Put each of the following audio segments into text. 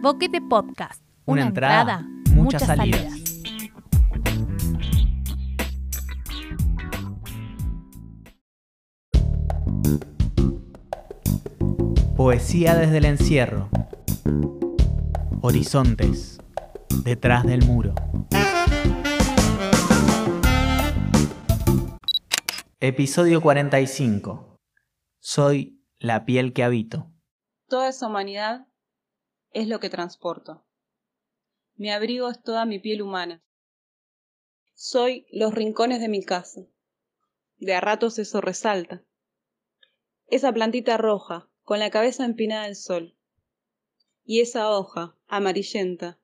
Boquete Podcast. Una entrada, muchas salidas. Poesía desde el encierro. Horizontes. Detrás del muro. Episodio 45. Soy la piel que habito. Toda esa humanidad es lo que transporto. Mi abrigo es toda mi piel humana. Soy los rincones de mi casa. De a ratos eso resalta. Esa plantita roja, con la cabeza empinada al sol. Y esa hoja, amarillenta,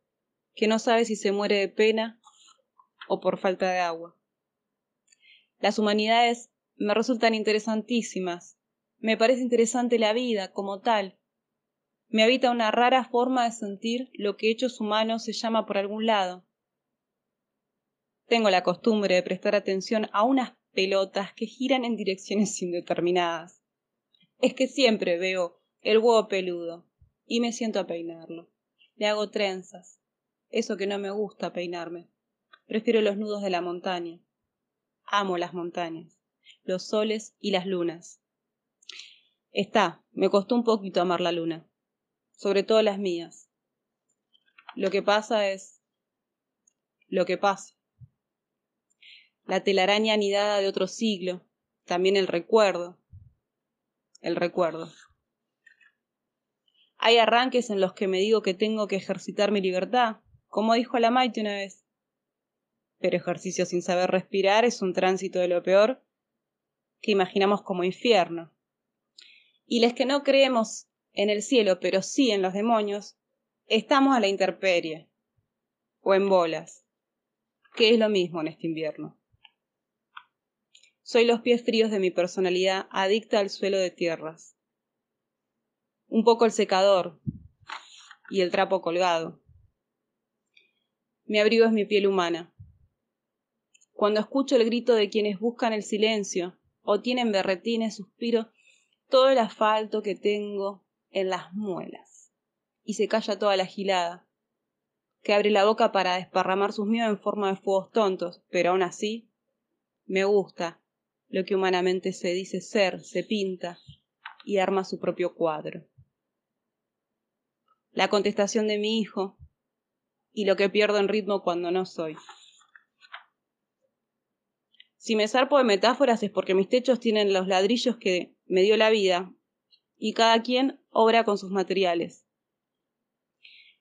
que no sabe si se muere de pena o por falta de agua. Las humanidades me resultan interesantísimas. Me parece interesante la vida como tal. Me habita una rara forma de sentir lo que hechos humanos se llama por algún lado. Tengo la costumbre de prestar atención a unas pelotas que giran en direcciones indeterminadas. Es que siempre veo el huevo peludo y me siento a peinarlo. Le hago trenzas. Eso que no me gusta peinarme. Prefiero los nudos de la montaña. Amo las montañas, los soles y las lunas. Está, me costó un poquito amar la luna, sobre todo las mías. Lo que pasa es lo que pasa. La telaraña anidada de otro siglo, también el recuerdo, el recuerdo. Hay arranques en los que me digo que tengo que ejercitar mi libertad, como dijo la Maite una vez pero ejercicio sin saber respirar es un tránsito de lo peor que imaginamos como infierno. Y les que no creemos en el cielo, pero sí en los demonios, estamos a la intemperie o en bolas, que es lo mismo en este invierno. Soy los pies fríos de mi personalidad adicta al suelo de tierras. Un poco el secador y el trapo colgado. Mi abrigo es mi piel humana cuando escucho el grito de quienes buscan el silencio o tienen berretines, suspiro todo el asfalto que tengo en las muelas. Y se calla toda la gilada, que abre la boca para desparramar sus miedos en forma de fuegos tontos, pero aún así me gusta lo que humanamente se dice ser, se pinta y arma su propio cuadro. La contestación de mi hijo y lo que pierdo en ritmo cuando no soy. Si me zarpo de metáforas es porque mis techos tienen los ladrillos que me dio la vida, y cada quien obra con sus materiales.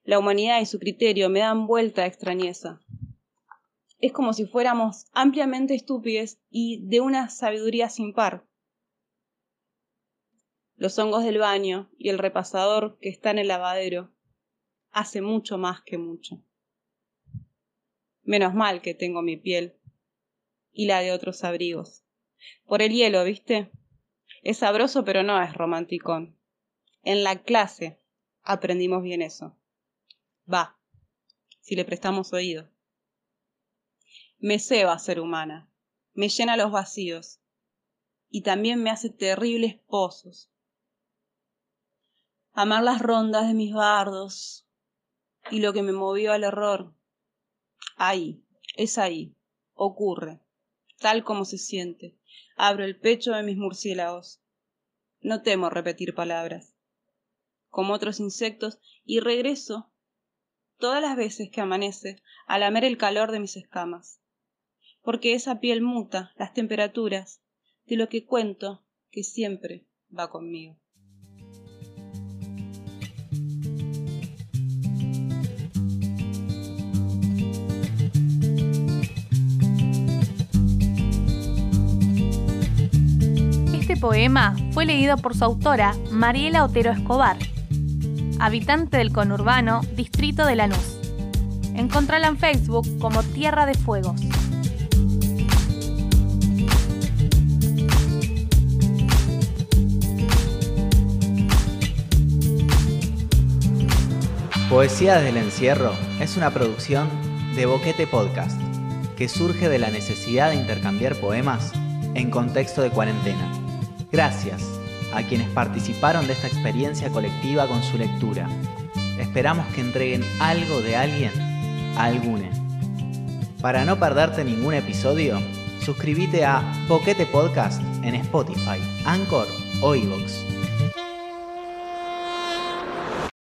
La humanidad y su criterio me dan vuelta a extrañeza. Es como si fuéramos ampliamente estúpidos y de una sabiduría sin par. Los hongos del baño y el repasador que está en el lavadero hace mucho más que mucho. Menos mal que tengo mi piel y la de otros abrigos. Por el hielo, ¿viste? Es sabroso pero no es romanticón. En la clase aprendimos bien eso. Va, si le prestamos oído. Me ceba ser humana, me llena los vacíos y también me hace terribles pozos. Amar las rondas de mis bardos y lo que me movió al error. Ahí, es ahí, ocurre tal como se siente. Abro el pecho de mis murciélagos. No temo repetir palabras. Como otros insectos, y regreso todas las veces que amanece a lamer el calor de mis escamas. Porque esa piel muta las temperaturas de lo que cuento que siempre va conmigo. poema fue leído por su autora, Mariela Otero Escobar, habitante del conurbano Distrito de Lanús. Encontrala en Facebook como Tierra de Fuegos. Poesía desde el encierro es una producción de Boquete Podcast que surge de la necesidad de intercambiar poemas en contexto de cuarentena. Gracias a quienes participaron de esta experiencia colectiva con su lectura. esperamos que entreguen algo de alguien a algune. Para no perderte ningún episodio, suscríbete a Poquete Podcast en Spotify, Anchor o iVoox.